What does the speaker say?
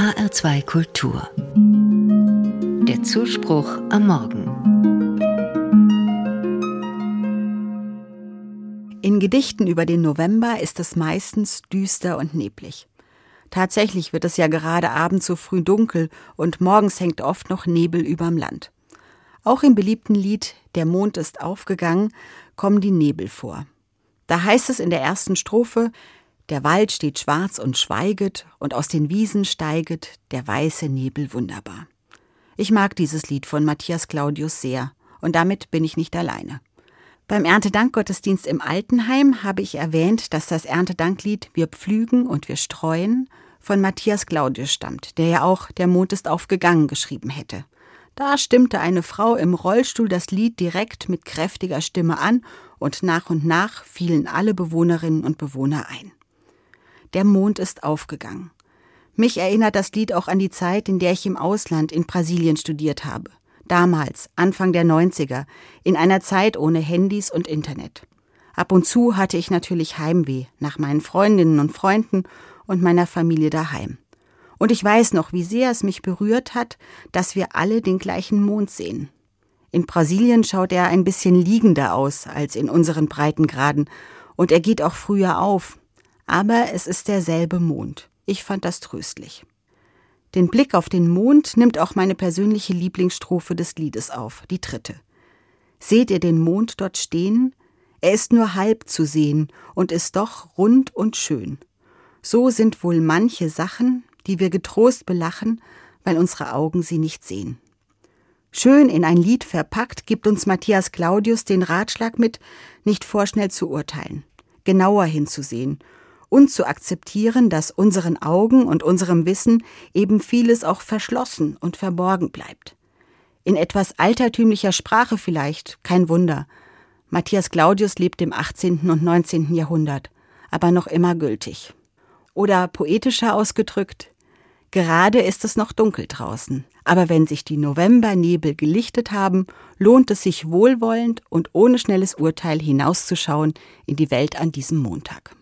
HR2 Kultur. Der Zuspruch am Morgen. In Gedichten über den November ist es meistens düster und neblig. Tatsächlich wird es ja gerade abends so früh dunkel und morgens hängt oft noch Nebel überm Land. Auch im beliebten Lied Der Mond ist aufgegangen kommen die Nebel vor. Da heißt es in der ersten Strophe, der Wald steht schwarz und schweiget, und aus den Wiesen steiget der weiße Nebel wunderbar. Ich mag dieses Lied von Matthias Claudius sehr, und damit bin ich nicht alleine. Beim Erntedankgottesdienst im Altenheim habe ich erwähnt, dass das Erntedanklied Wir pflügen und wir streuen von Matthias Claudius stammt, der ja auch Der Mond ist aufgegangen geschrieben hätte. Da stimmte eine Frau im Rollstuhl das Lied direkt mit kräftiger Stimme an und nach und nach fielen alle Bewohnerinnen und Bewohner ein. Der Mond ist aufgegangen. Mich erinnert das Lied auch an die Zeit, in der ich im Ausland in Brasilien studiert habe. Damals, Anfang der 90er, in einer Zeit ohne Handys und Internet. Ab und zu hatte ich natürlich Heimweh nach meinen Freundinnen und Freunden und meiner Familie daheim. Und ich weiß noch, wie sehr es mich berührt hat, dass wir alle den gleichen Mond sehen. In Brasilien schaut er ein bisschen liegender aus als in unseren Breitengraden, und er geht auch früher auf, aber es ist derselbe Mond. Ich fand das tröstlich. Den Blick auf den Mond nimmt auch meine persönliche Lieblingsstrophe des Liedes auf, die dritte. Seht ihr den Mond dort stehen? Er ist nur halb zu sehen und ist doch rund und schön. So sind wohl manche Sachen, die wir getrost belachen, weil unsere Augen sie nicht sehen. Schön in ein Lied verpackt gibt uns Matthias Claudius den Ratschlag mit, nicht vorschnell zu urteilen, genauer hinzusehen und zu akzeptieren, dass unseren Augen und unserem Wissen eben vieles auch verschlossen und verborgen bleibt. In etwas altertümlicher Sprache vielleicht, kein Wunder. Matthias Claudius lebt im 18. und 19. Jahrhundert, aber noch immer gültig. Oder poetischer ausgedrückt, gerade ist es noch dunkel draußen, aber wenn sich die Novembernebel gelichtet haben, lohnt es sich wohlwollend und ohne schnelles Urteil hinauszuschauen in die Welt an diesem Montag.